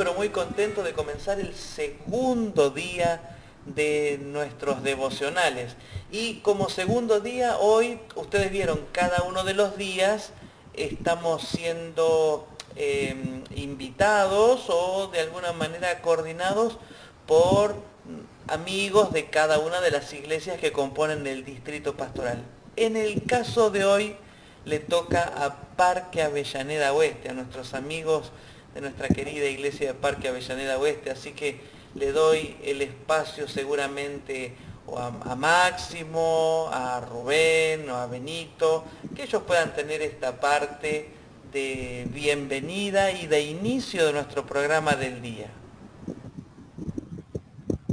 pero muy contento de comenzar el segundo día de nuestros devocionales. Y como segundo día, hoy ustedes vieron, cada uno de los días estamos siendo em, invitados o de alguna manera coordinados por amigos de cada una de las iglesias que componen el distrito pastoral. En el caso de hoy le toca a Parque Avellaneda Oeste, a nuestros amigos de nuestra querida iglesia de Parque Avellaneda Oeste, así que le doy el espacio seguramente a, Máximo, a Rubén o a Benito, que ellos puedan tener esta parte de bienvenida y de inicio de nuestro programa del día.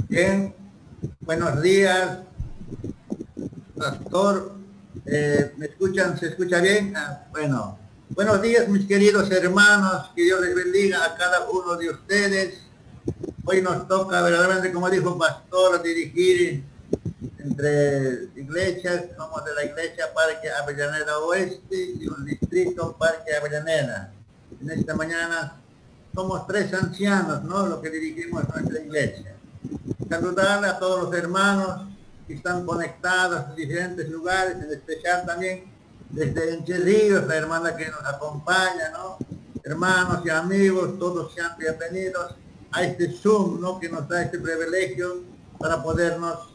Bien, buenos días, pastor. Eh, ¿Me escuchan? ¿Se escucha bien? Ah, bueno, Buenos días mis queridos hermanos, que Dios les bendiga a cada uno de ustedes. Hoy nos toca verdaderamente, como dijo Pastor, dirigir entre iglesias, somos de la iglesia Parque Avellaneda Oeste y un distrito Parque Avellaneda. En esta mañana somos tres ancianos, ¿no? Lo que dirigimos nuestra iglesia. Saludar a todos los hermanos que están conectados en diferentes lugares, en especial también desde Entre Ríos, la hermana que nos acompaña, ¿no? Hermanos y amigos, todos sean bienvenidos a este Zoom, ¿no? Que nos da este privilegio para podernos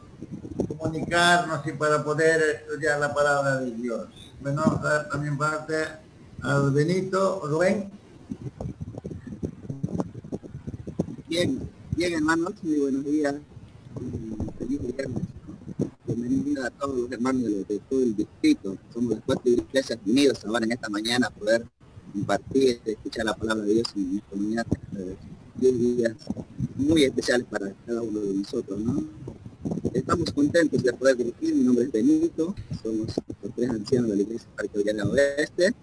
comunicarnos y para poder estudiar la palabra de Dios. Bueno, también parte al Benito, Rubén. Bien, bien hermanos, muy buenos días. Feliz viernes bienvenida a todos los hermanos de, todo el distrito. Somos las cuatro iglesias unidas ahora en esta mañana poder compartir, escuchar la palabra de Dios en esta comunidad. Días muy especiales para cada uno de nosotros, ¿no? Estamos contentos de poder dirigir, mi nombre es Benito, somos los tres ancianos de la iglesia Parque Oeste,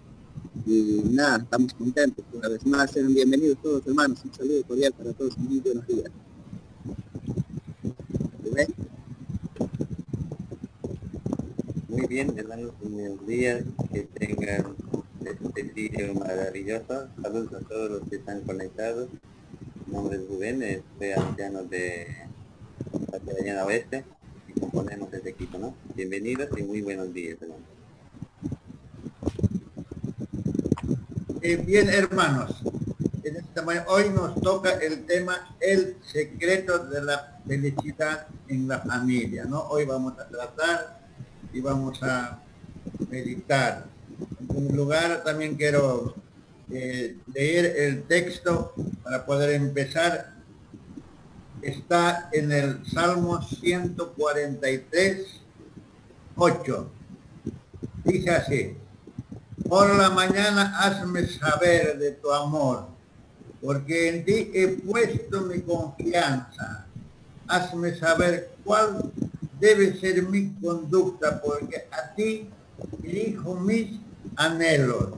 y nada, estamos contentos una vez más, sean bienvenidos todos hermanos, un saludo cordial para todos, muy buenos días. Muy bien, hermanos, buenos días, que tengan este día maravilloso. Saludos a todos los que están conectados. Nombre es Rubén, soy anciano de la Mañana Oeste y componemos este equipo, ¿no? Bienvenidos y muy buenos días. Eh, bien, hermanos, en esta hoy nos toca el tema El secreto de la felicidad en la familia, ¿no? Hoy vamos a tratar y vamos a meditar. En primer lugar, también quiero eh, leer el texto para poder empezar. Está en el Salmo 143, 8. Dice así, por la mañana hazme saber de tu amor, porque en ti he puesto mi confianza. Hazme saber cuál debe ser mi conducta, porque a ti elijo mis anhelos.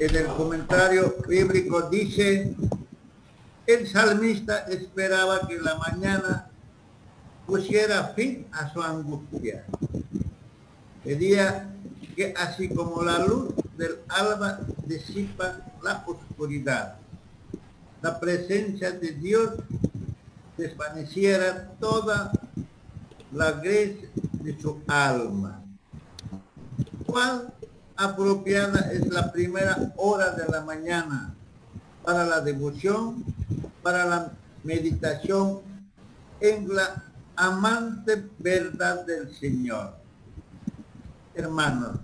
En el comentario bíblico dice, el salmista esperaba que la mañana pusiera fin a su angustia. Pedía que así como la luz del alba disipa la oscuridad, la presencia de Dios desvaneciera toda la gracia de su alma. ¿Cuál apropiada es la primera hora de la mañana para la devoción, para la meditación en la amante verdad del Señor? Hermanos,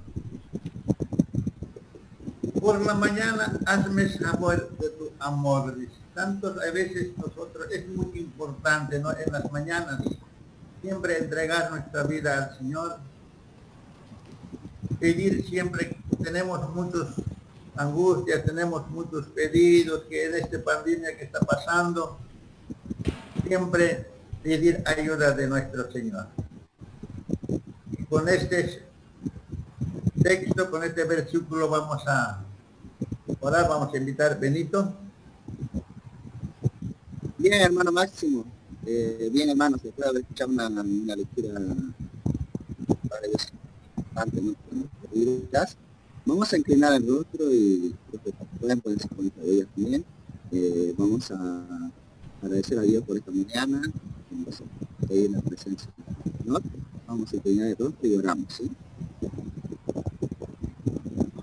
por la mañana hazme saber de tu amor, tantos a veces nosotros, es muy importante ¿no? en las mañanas siempre entregar nuestra vida al Señor, pedir siempre, tenemos muchos angustias, tenemos muchos pedidos que en esta pandemia que está pasando, siempre pedir ayuda de nuestro Señor. con este texto, con este versículo vamos a orar, vamos a invitar Benito. Bien, hermano Máximo. Eh, bien, hermano, se puede escuchar una, una lectura antes, ¿no? Vamos a inclinar el rostro y pueden ponerse de ellas también. Eh, vamos a agradecer a Dios por esta mañana. Pedir la presencia del Señor. Vamos a inclinar el rostro y oramos. ¿sí?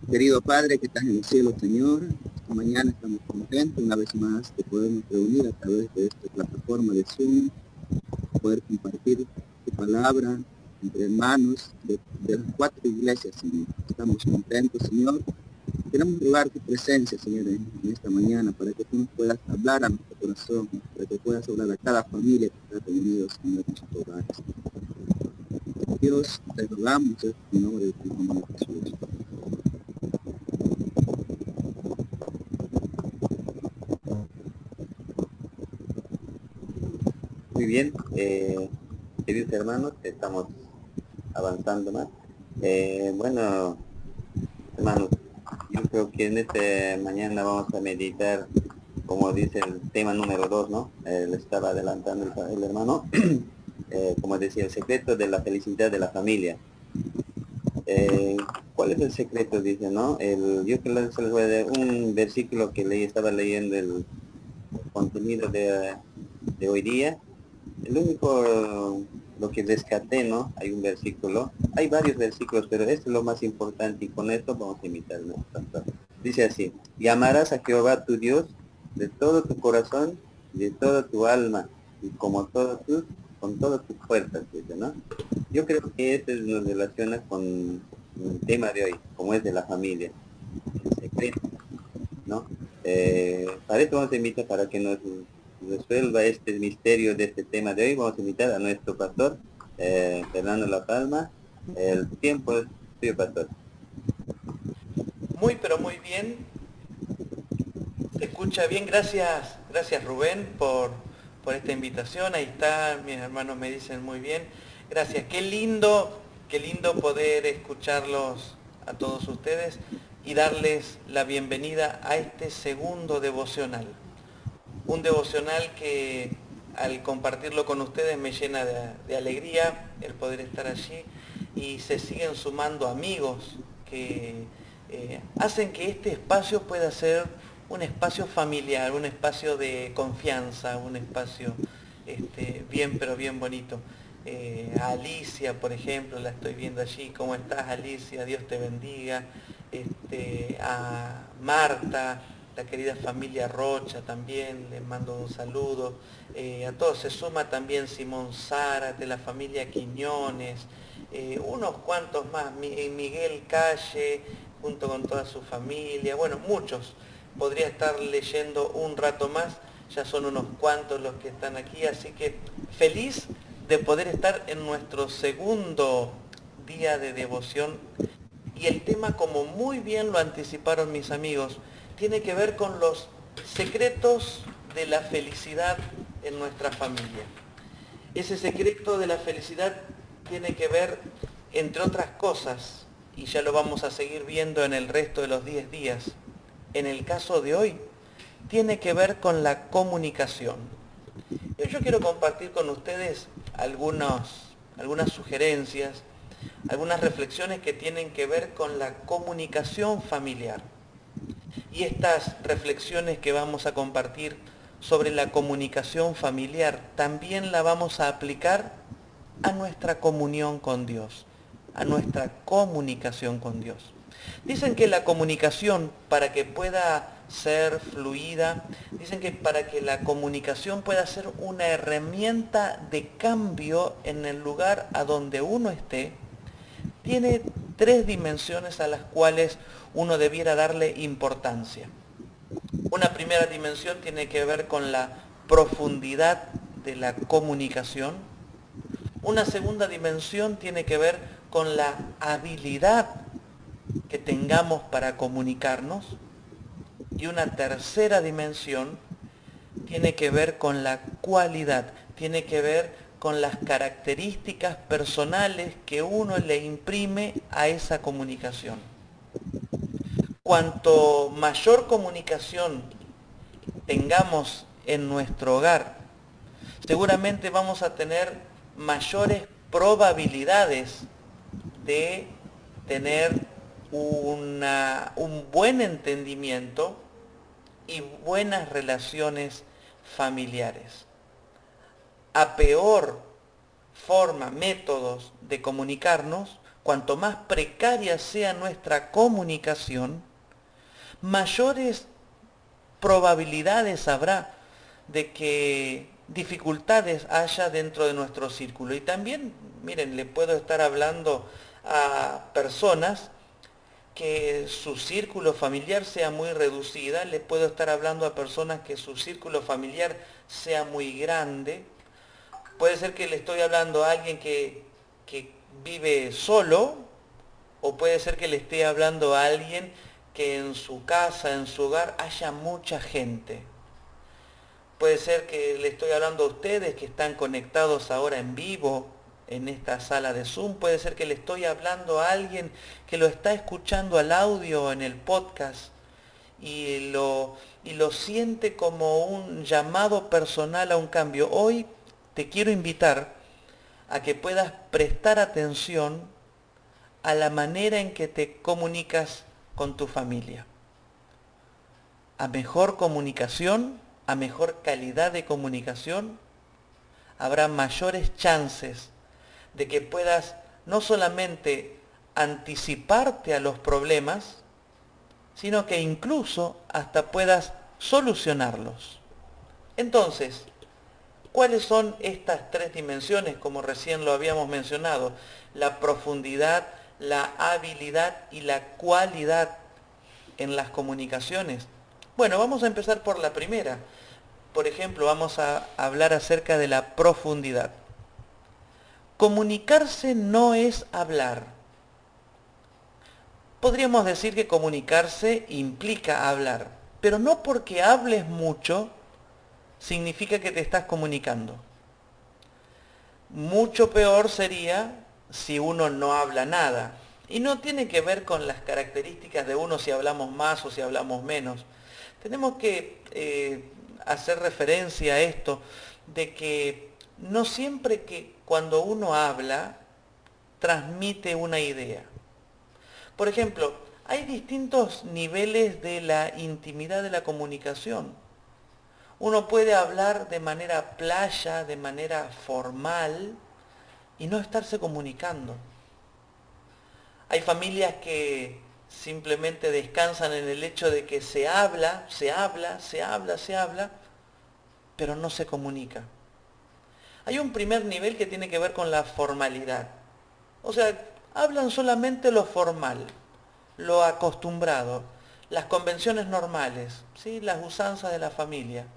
Querido Padre que estás en el cielo, Señor, esta mañana estamos contentos una vez más de podernos reunir a través de esta plataforma de Zoom, poder compartir tu palabra entre hermanos de, de las cuatro iglesias, Señor. Estamos contentos, Señor. Queremos rogar tu presencia, Señor, en, esta mañana, para que tú nos puedas hablar a nuestro corazón, para que puedas hablar a cada familia que está reunida, Señor, en sus hogares. Dios, te rogamos en el nombre de tu nombre Jesús. Muy bien, eh, queridos hermanos, estamos avanzando más. Eh, bueno, hermanos, yo creo que en este mañana vamos a meditar, como dice el tema número dos, ¿no? Eh, le estaba adelantando el, hermano, eh, como decía, el secreto de la felicidad de la familia. ¿Cuál es el secreto? Dice, ¿no? El, yo que les voy a dar un versículo que leí, estaba leyendo el contenido de, de hoy día. El único lo que descarté, ¿no? Hay un versículo, hay varios versículos, pero este es lo más importante y con esto vamos a imitar Dice así, llamarás a Jehová tu Dios de todo tu corazón, de toda tu alma y como todo tu, con todas tus fuerzas, dice, ¿no? Yo creo que este nos relaciona con el tema de hoy, como es de la familia, ¿no? Eh, para esto vamos a invitar para que nos resuelva este misterio de este tema de hoy, vamos a invitar a nuestro pastor, eh, Fernando La Palma. El tiempo es suyo, pastor. Muy, pero muy bien. escucha bien. Gracias, gracias Rubén por, por esta invitación. Ahí está, mis hermanos me dicen muy bien. Gracias. Qué lindo, qué lindo poder escucharlos a todos ustedes y darles la bienvenida a este segundo devocional un devocional que al compartirlo con ustedes me llena de, alegría el poder estar allí y se siguen sumando amigos que eh, hacen que este espacio pueda ser un espacio familiar, un espacio de confianza, un espacio este, bien pero bien bonito. Eh, a Alicia, por ejemplo, la estoy viendo allí. ¿Cómo estás, Alicia? Dios te bendiga. Este, a Marta, la querida familia Rocha también, les mando un saludo. Eh, a todos se suma también Simón Zárate, la familia Quiñones, eh, unos cuantos más, Miguel Calle, junto con toda su familia, bueno, muchos. Podría estar leyendo un rato más, ya son unos cuantos los que están aquí, así que feliz de poder estar en nuestro segundo día de devoción. Y el tema, como muy bien lo anticiparon mis amigos, tiene que ver con los secretos de la felicidad en nuestra familia. Ese secreto de la felicidad tiene que ver, entre otras cosas, y ya lo vamos a seguir viendo en el resto de los 10 días, en el caso de hoy, tiene que ver con la comunicación. Yo quiero compartir con ustedes algunas sugerencias, algunas reflexiones que tienen que ver con la comunicación familiar. Y estas reflexiones que vamos a compartir sobre la comunicación familiar también la vamos a aplicar a nuestra comunión con Dios, a nuestra comunicación con Dios. Dicen que la comunicación, para que pueda ser fluida, dicen que para que la comunicación pueda ser una herramienta de cambio en el lugar a donde uno esté, tiene tres dimensiones a las cuales uno debiera darle importancia. Una primera dimensión tiene que ver con la profundidad de la comunicación. Una segunda dimensión tiene que ver con la habilidad que tengamos para comunicarnos. Y una tercera dimensión tiene que ver con la cualidad, tiene que ver con las características personales que uno le imprime a esa comunicación. Cuanto mayor comunicación tengamos en nuestro hogar, seguramente vamos a tener mayores probabilidades de tener un buen entendimiento y buenas relaciones familiares a peor forma, métodos de comunicarnos, cuanto más precaria sea nuestra comunicación, mayores probabilidades habrá de que dificultades haya dentro de nuestro círculo. Y también, miren, le puedo estar hablando a personas que su círculo familiar sea muy reducida, le puedo estar hablando a personas que su círculo familiar sea muy grande, Puede ser que le estoy hablando a alguien que, vive solo, o puede ser que le esté hablando a alguien que en su casa, en su hogar, haya mucha gente. Puede ser que le estoy hablando a ustedes que están conectados ahora en vivo en esta sala de Zoom. Puede ser que le estoy hablando a alguien que lo está escuchando al audio en el podcast y lo, y lo siente como un llamado personal a un cambio. Hoy te quiero invitar a que puedas prestar atención a la manera en que te comunicas con tu familia. A mejor comunicación, a mejor calidad de comunicación, habrá mayores chances de que puedas no solamente anticiparte a los problemas, sino que incluso hasta puedas solucionarlos. Entonces, ¿Cuáles son estas tres dimensiones, como recién lo habíamos mencionado? La profundidad, la habilidad y la cualidad en las comunicaciones. Bueno, vamos a empezar por la primera. Por ejemplo, vamos a hablar acerca de la profundidad. Comunicarse no es hablar. Podríamos decir que comunicarse implica hablar, pero no porque hables mucho significa que te estás comunicando. Mucho peor sería si uno no habla nada. Y no tiene que ver con las características de uno si hablamos más o si hablamos menos. Tenemos que eh, hacer referencia a esto de que no siempre que cuando uno habla transmite una idea. Por ejemplo, hay distintos niveles de la intimidad de la comunicación. Uno puede hablar de manera playa, de manera formal y no estarse comunicando. Hay familias que simplemente descansan en el hecho de que se habla, se habla, se habla, se habla, pero no se comunica. Hay un primer nivel que tiene que ver con la formalidad. O sea, hablan solamente lo formal, lo acostumbrado, las convenciones normales, ¿sí? las usanzas de la familia.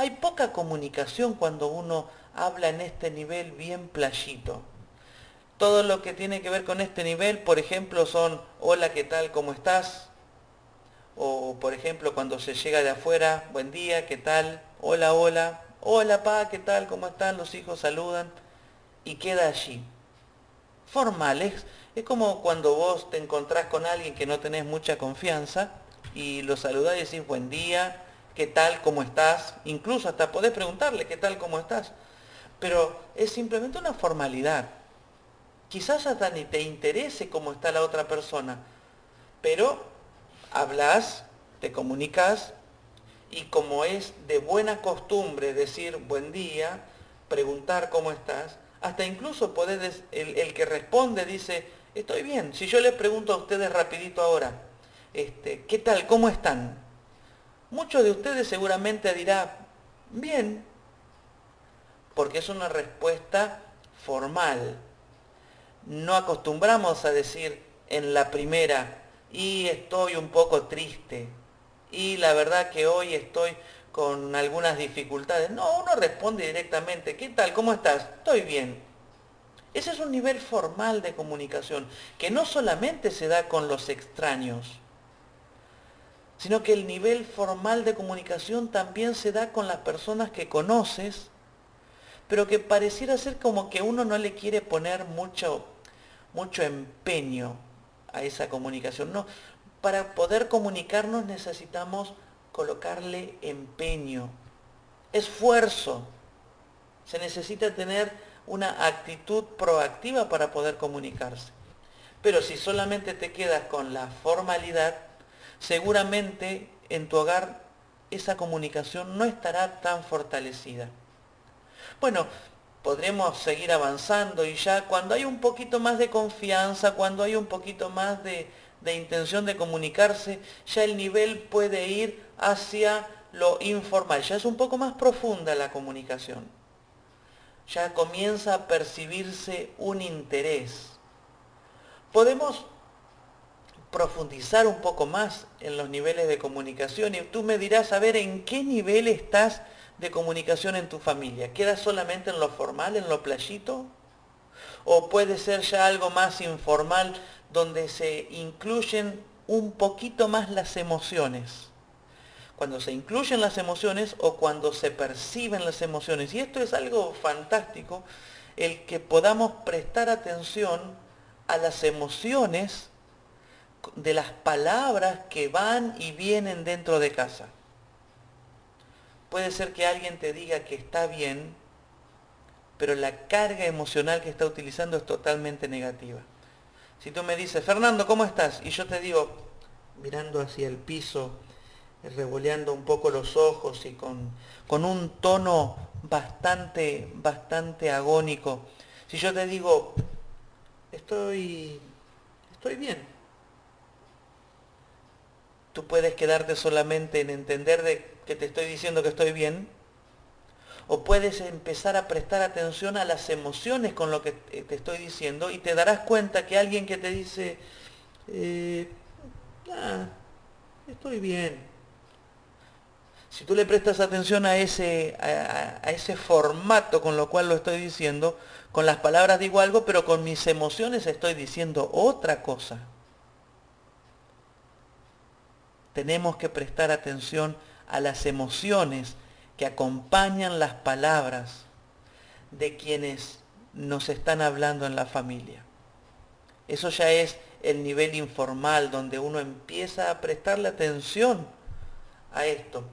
Hay poca comunicación cuando uno habla en este nivel bien playito. Todo lo que tiene que ver con este nivel, por ejemplo, son hola, ¿qué tal? ¿Cómo estás? O, por ejemplo, cuando se llega de afuera, buen día, ¿qué tal? Hola, hola. Hola, pa, ¿qué tal? ¿Cómo están? Los hijos saludan. Y queda allí. Formal, es, es como cuando vos te encontrás con alguien que no tenés mucha confianza y lo saludás y decís buen día, qué tal, cómo estás, incluso hasta podés preguntarle qué tal, cómo estás, pero es simplemente una formalidad. Quizás hasta ni te interese cómo está la otra persona, pero hablas, te comunicas y como es de buena costumbre decir buen día, preguntar cómo estás, hasta incluso podés, el, el que responde dice, estoy bien. Si yo les pregunto a ustedes rapidito ahora, este, ¿qué tal? ¿Cómo están? Muchos de ustedes seguramente dirá, bien, porque es una respuesta formal. No acostumbramos a decir en la primera, y estoy un poco triste, y la verdad que hoy estoy con algunas dificultades. No, uno responde directamente, ¿qué tal? ¿Cómo estás? Estoy bien. Ese es un nivel formal de comunicación, que no solamente se da con los extraños, sino que el nivel formal de comunicación también se da con las personas que conoces, pero que pareciera ser como que uno no le quiere poner mucho, mucho empeño a esa comunicación. No, para poder comunicarnos necesitamos colocarle empeño, esfuerzo. Se necesita tener una actitud proactiva para poder comunicarse. Pero si solamente te quedas con la formalidad, seguramente en tu hogar esa comunicación no estará tan fortalecida. Bueno, podremos seguir avanzando y ya cuando hay un poquito más de confianza, cuando hay un poquito más de, de intención de comunicarse, ya el nivel puede ir hacia lo informal, ya es un poco más profunda la comunicación. Ya comienza a percibirse un interés. Podemos profundizar un poco más en los niveles de comunicación y tú me dirás a ver en qué nivel estás de comunicación en tu familia. ¿Queda solamente en lo formal, en lo playito? ¿O puede ser ya algo más informal donde se incluyen un poquito más las emociones? Cuando se incluyen las emociones o cuando se perciben las emociones. Y esto es algo fantástico, el que podamos prestar atención a las emociones de las palabras que van y vienen dentro de casa. Puede ser que alguien te diga que está bien, pero la carga emocional que está utilizando es totalmente negativa. Si tú me dices, Fernando, ¿cómo estás? Y yo te digo, mirando hacia el piso, revoleando un poco los ojos y con, con un tono bastante, bastante agónico, si yo te digo, estoy, estoy bien, tú puedes quedarte solamente en entender de que te estoy diciendo que estoy bien, o puedes empezar a prestar atención a las emociones con lo que te estoy diciendo y te darás cuenta que alguien que te dice, eh, ah, estoy bien. Si tú le prestas atención a ese, a, a ese formato con lo cual lo estoy diciendo, con las palabras digo algo, pero con mis emociones estoy diciendo otra cosa. Tenemos que prestar atención a las emociones que acompañan las palabras de quienes nos están hablando en la familia. Eso ya es el nivel informal donde uno empieza a prestarle atención a esto.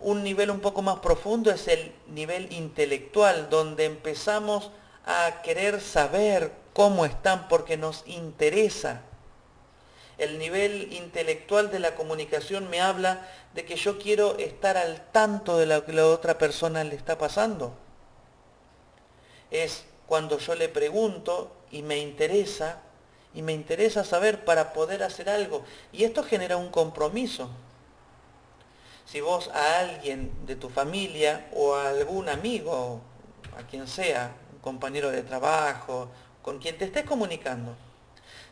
Un nivel un poco más profundo es el nivel intelectual, donde empezamos a querer saber cómo están porque nos interesa el nivel intelectual de la comunicación me habla de que yo quiero estar al tanto de lo que la otra persona le está pasando. Es cuando yo le pregunto y me interesa, y me interesa saber para poder hacer algo. Y esto genera un compromiso. Si vos a alguien de tu familia o a algún amigo, a quien sea, un compañero de trabajo, con quien te estés comunicando,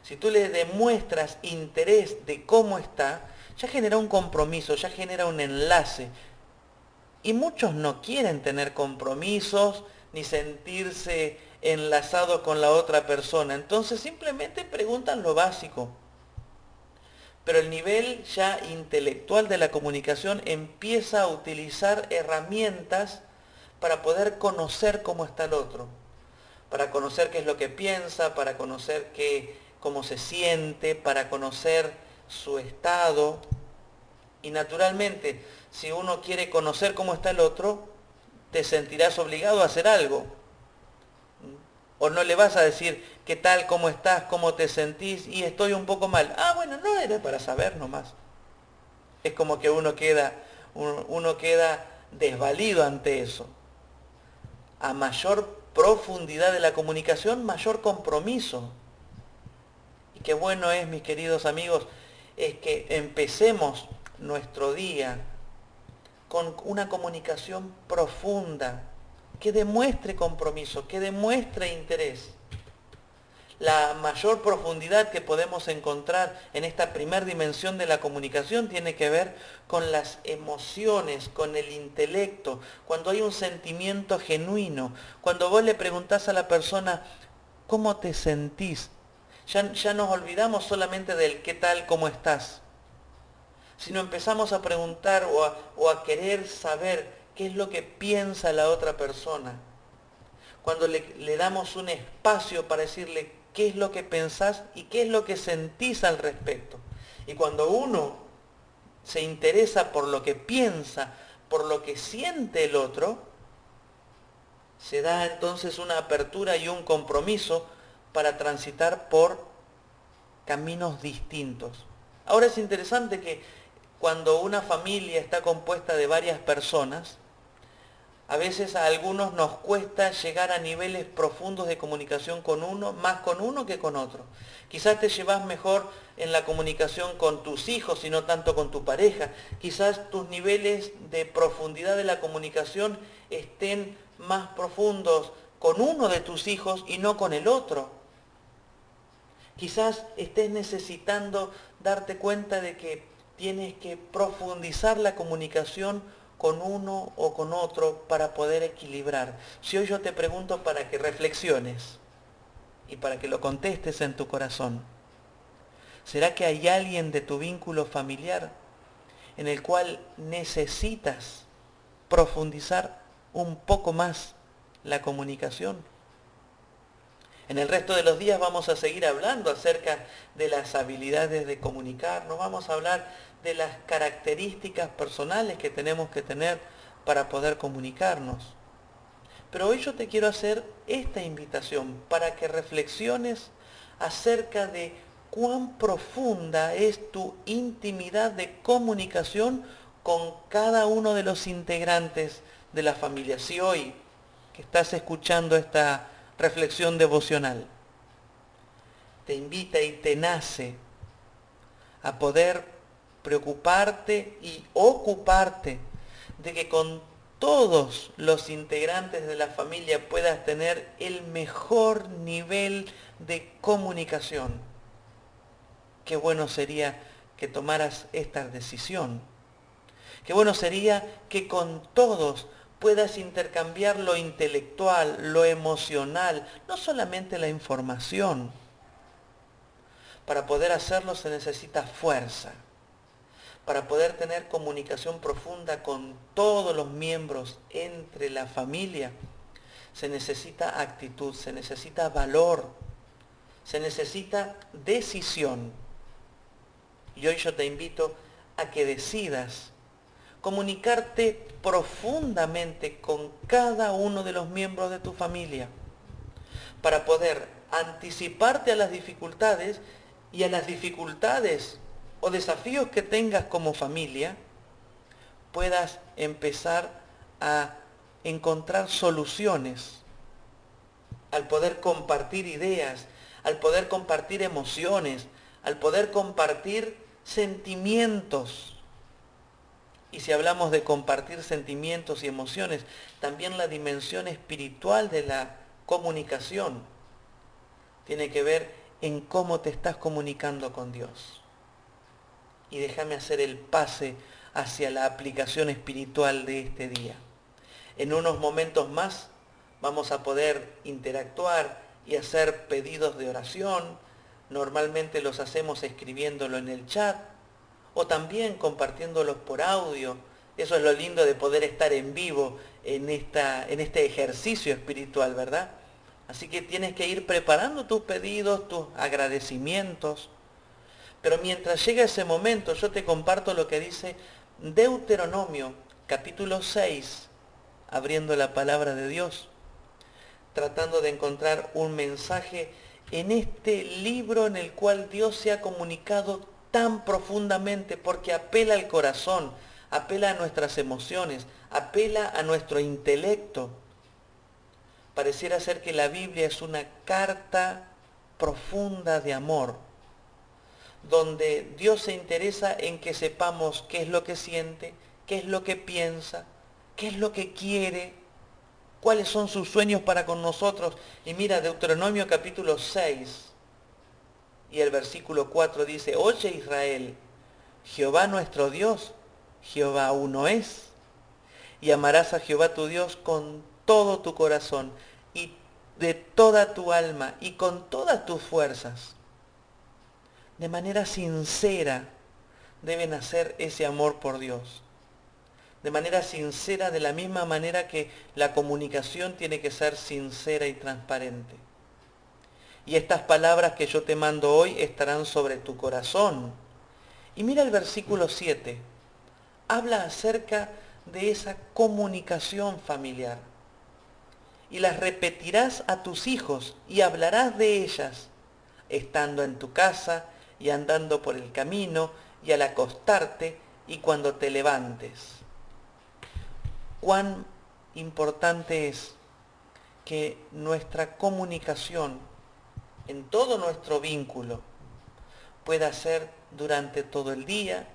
si tú le demuestras interés de cómo está, ya genera un compromiso, ya genera un enlace. Y muchos no quieren tener compromisos ni sentirse enlazados con la otra persona. Entonces simplemente preguntan lo básico. Pero el nivel ya intelectual de la comunicación empieza a utilizar herramientas para poder conocer cómo está el otro, para conocer qué es lo que piensa, para conocer qué, cómo se siente, para conocer su estado. Y naturalmente, si uno quiere conocer cómo está el otro, te sentirás obligado a hacer algo. O no le vas a decir, ¿qué tal, cómo estás, cómo te sentís? Y estoy un poco mal. Ah, bueno, no era para saber nomás. Es como que uno queda, uno queda desvalido ante eso. A mayor profundidad de la comunicación, mayor compromiso qué bueno es, mis queridos amigos, es que empecemos nuestro día con una comunicación profunda, que demuestre compromiso, que demuestre interés. La mayor profundidad que podemos encontrar en esta primera dimensión de la comunicación tiene que ver con las emociones, con el intelecto, cuando hay un sentimiento genuino, cuando vos le preguntás a la persona, ¿cómo te sentís? Ya, nos olvidamos solamente del qué tal, cómo estás, sino empezamos a preguntar o a, o a querer saber qué es lo que piensa la otra persona. cuando le, le damos un espacio para decirle qué es lo que pensás y qué es lo que sentís al respecto. Y cuando uno se interesa por lo que piensa, por lo que siente el otro, se da entonces una apertura y un compromiso para transitar por caminos distintos. Ahora es interesante que cuando una familia está compuesta de varias personas, a veces a algunos nos cuesta llegar a niveles profundos de comunicación con uno, más con uno que con otro. Quizás te llevas mejor en la comunicación con tus hijos y no tanto con tu pareja. Quizás tus niveles de profundidad de la comunicación estén más profundos con uno de tus hijos y no con el otro. Quizás estés necesitando darte cuenta de que tienes que profundizar la comunicación con uno o con otro para poder equilibrar. Si hoy yo te pregunto para que reflexiones y para que lo contestes en tu corazón, ¿será que hay alguien de tu vínculo familiar en el cual necesitas profundizar un poco más la comunicación? En el resto de los días vamos a seguir hablando acerca de las habilidades de comunicar, no vamos a hablar de las características personales que tenemos que tener para poder comunicarnos. Pero hoy yo te quiero hacer esta invitación para que reflexiones acerca de cuán profunda es tu intimidad de comunicación con cada uno de los integrantes de la familia. Si hoy que estás escuchando esta reflexión devocional te invita y te nace a poder preocuparte y ocuparte de que con todos los integrantes de la familia puedas tener el mejor nivel de comunicación. Qué bueno sería que tomaras esta decisión. Qué bueno sería que con todos puedas intercambiar lo intelectual, lo emocional, no solamente la información. Para poder hacerlo se necesita fuerza para poder tener comunicación profunda con todos los miembros entre la familia, se necesita actitud, se necesita valor, se necesita decisión. Y hoy yo te invito a que decidas comunicarte profundamente con cada uno de los miembros de tu familia para poder anticiparte a las dificultades y a las dificultades o desafíos que tengas como familia, puedas empezar a encontrar soluciones, al poder compartir ideas, al poder compartir emociones, al poder compartir sentimientos. Y si hablamos de compartir sentimientos y emociones, también la dimensión espiritual de la comunicación tiene que ver en cómo te estás comunicando con Dios y déjame hacer el pase hacia la aplicación espiritual de este día. En unos momentos más vamos a poder interactuar y hacer pedidos de oración. Normalmente los hacemos escribiéndolo en el chat o también compartiéndolos por audio. Eso es lo lindo de poder estar en vivo en, esta, en este ejercicio espiritual, ¿verdad? Así que tienes que ir preparando tus pedidos, tus agradecimientos, pero mientras llega ese momento, yo te comparto lo que dice Deuteronomio, capítulo 6, abriendo la palabra de Dios, tratando de encontrar un mensaje en este libro en el cual Dios se ha comunicado tan profundamente porque apela al corazón, apela a nuestras emociones, apela a nuestro intelecto. Pareciera ser que la Biblia es una carta profunda de amor donde Dios se interesa en que sepamos qué es lo que siente, qué es lo que piensa, qué es lo que quiere, cuáles son sus sueños para con nosotros. Y mira, Deuteronomio capítulo 6 y el versículo 4 dice, oye Israel, Jehová nuestro Dios, Jehová uno es, y amarás a Jehová tu Dios con todo tu corazón y de toda tu alma y con todas tus fuerzas de manera sincera deben hacer ese amor por Dios. de manera sincera, de la misma manera que la comunicación tiene que ser sincera y transparente. Y estas palabras que yo te mando hoy estarán sobre tu corazón. Y mira el versículo 7. Habla acerca de esa comunicación familiar. Y las repetirás a tus hijos y hablarás de ellas, estando en tu casa y andando por el camino y al acostarte y cuando te levantes cuán importante es que nuestra comunicación en todo nuestro vínculo. Pueda ser durante todo el día,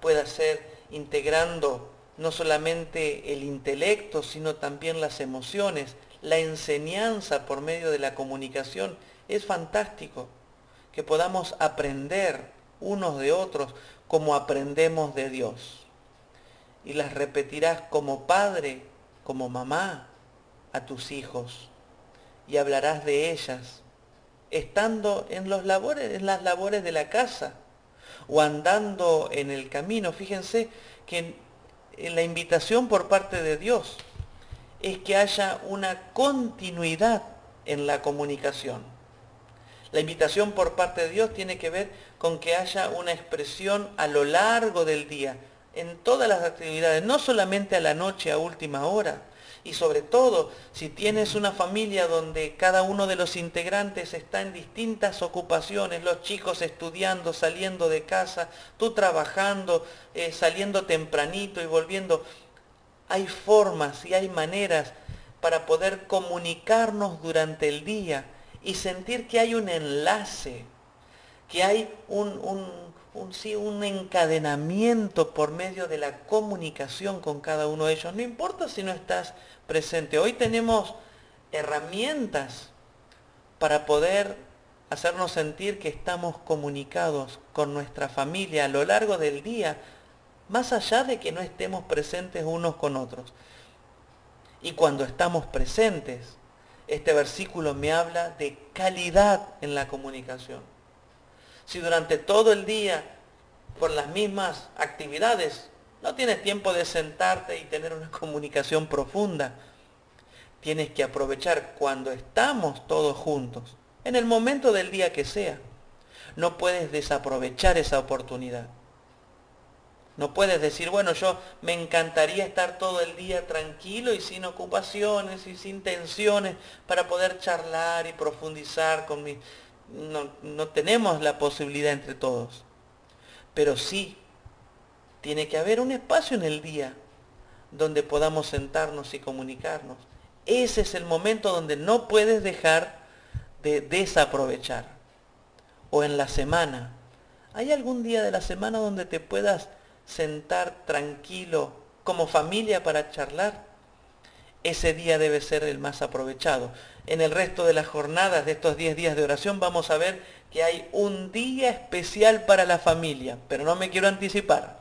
pueda ser integrando no solamente el intelecto, sino también las emociones, la enseñanza por medio de la comunicación. Es fantástico. Que podamos aprender unos de otros como aprendemos de Dios. Y las repetirás como padre, como mamá a tus hijos. Y hablarás de ellas estando en, los labores, en las labores de la casa o andando en el camino. Fíjense que la invitación por parte de Dios es que haya una continuidad en la comunicación. La invitación por parte de Dios tiene que ver con que haya una expresión a lo largo del día, en todas las actividades, no solamente a la noche a última hora. Y sobre todo, si tienes una familia donde cada uno de los integrantes está en distintas ocupaciones, los chicos estudiando, saliendo de casa, tú trabajando, eh, saliendo tempranito y volviendo, hay formas y hay maneras para poder comunicarnos durante el día y sentir que hay un enlace, que hay un un, sí, un encadenamiento por medio de la comunicación con cada uno de ellos. No importa si no estás presente. Hoy tenemos herramientas para poder hacernos sentir que estamos comunicados con nuestra familia a lo largo del día, más allá de que no estemos presentes unos con otros. Y cuando estamos presentes, este versículo me habla de calidad en la comunicación si durante todo el día, por las mismas actividades, no tienes tiempo de sentarte y tener una comunicación profunda? Tienes que aprovechar cuando estamos todos juntos, en el momento del día que sea. No puedes desaprovechar esa oportunidad. No puedes decir, bueno, yo me encantaría estar todo el día tranquilo y sin ocupaciones y sin tensiones para poder charlar y profundizar con mi no, tenemos la posibilidad entre todos. Pero sí, tiene que haber un espacio en el día donde podamos sentarnos y comunicarnos. Ese es el momento donde no puedes dejar de desaprovechar. O en la semana. ¿Hay algún día de la semana donde te puedas sentar tranquilo como familia para charlar? Ese día debe ser el más aprovechado en el resto de las jornadas de estos 10 días de oración vamos a ver que hay un día especial para la familia, pero no me quiero anticipar.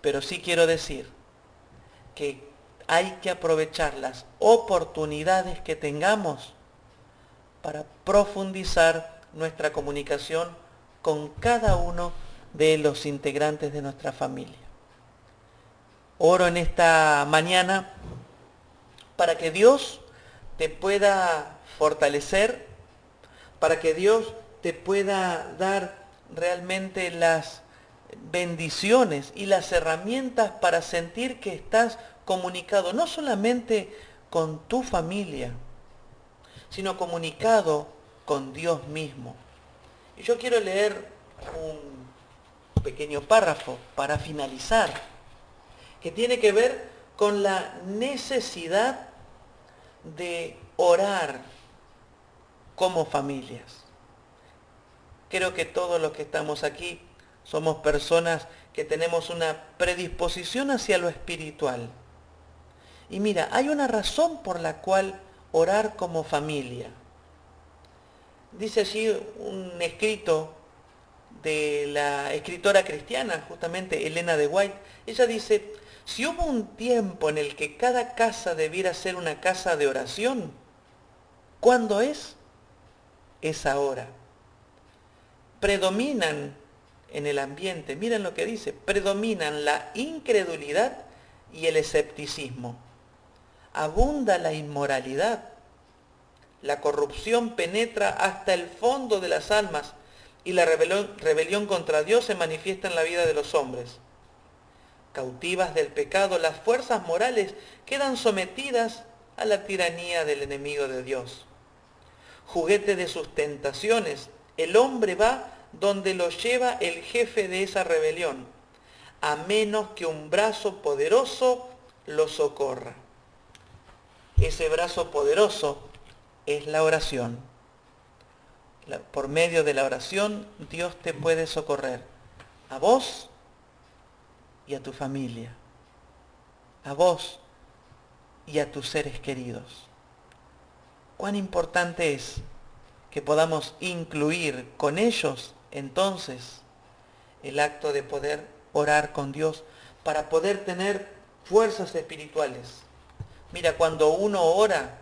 Pero sí quiero decir que hay que aprovechar las oportunidades que tengamos para profundizar nuestra comunicación con cada uno de los integrantes de nuestra familia. Oro en esta mañana para que Dios te pueda fortalecer, para que Dios te pueda dar realmente las bendiciones y las herramientas para sentir que estás comunicado no solamente con tu familia, sino comunicado con Dios mismo. Y yo quiero leer un pequeño párrafo para finalizar, que tiene que ver con la necesidad de orar como familias. Creo que todos los que estamos aquí somos personas que tenemos una predisposición hacia lo espiritual. Y mira, hay una razón por la cual orar como familia. Dice allí un escrito de la escritora cristiana, justamente Elena de White. Ella dice, si hubo un tiempo en el que cada casa debiera ser una casa de oración, ¿cuándo es? Es ahora. Predominan en el ambiente. Miren lo que dice, predominan la incredulidad y el escepticismo. Abunda la inmoralidad. La corrupción penetra hasta el fondo de las almas y la rebelión, contra Dios se manifiesta en la vida de los hombres. Cautivas del pecado, las fuerzas morales quedan sometidas a la tiranía del enemigo de Dios. Juguete de sus tentaciones, el hombre va donde lo lleva el jefe de esa rebelión, a menos que un brazo poderoso lo socorra. Ese brazo poderoso es la oración. Por medio de la oración Dios te puede socorrer a vos y a tu familia, a vos y a tus seres queridos. Cuán importante es que podamos incluir con ellos entonces el acto de poder orar con Dios para poder tener fuerzas espirituales. Mira, cuando uno ora,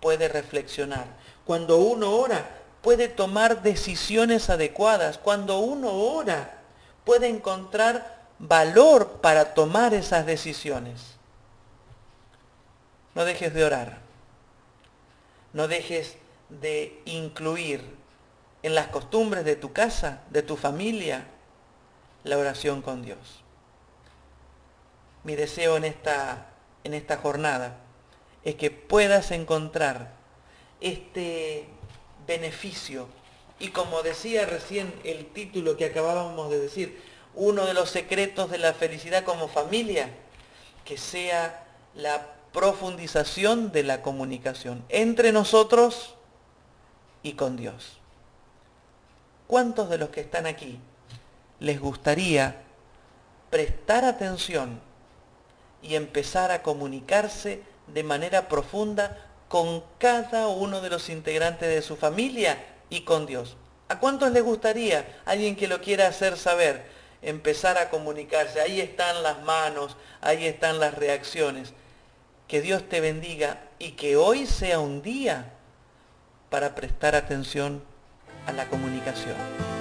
puede reflexionar. Cuando uno ora, puede tomar decisiones adecuadas. Cuando uno ora, puede encontrar valor para tomar esas decisiones. No dejes de orar. No dejes de incluir en las costumbres de tu casa, de tu familia, la oración con Dios. Mi deseo en esta, en esta jornada es que puedas encontrar este beneficio y como decía recién el título que acabábamos de decir, uno de los secretos de la felicidad como familia, que sea la profundización de la comunicación entre nosotros y con Dios. ¿Cuántos de los que están aquí les gustaría prestar atención y empezar a comunicarse de manera profunda con cada uno de los integrantes de su familia y con Dios. ¿A cuántos les gustaría, alguien que lo quiera hacer saber, empezar a comunicarse? Ahí están las manos, ahí están las reacciones. Que Dios te bendiga y que hoy sea un día para prestar atención a la comunicación.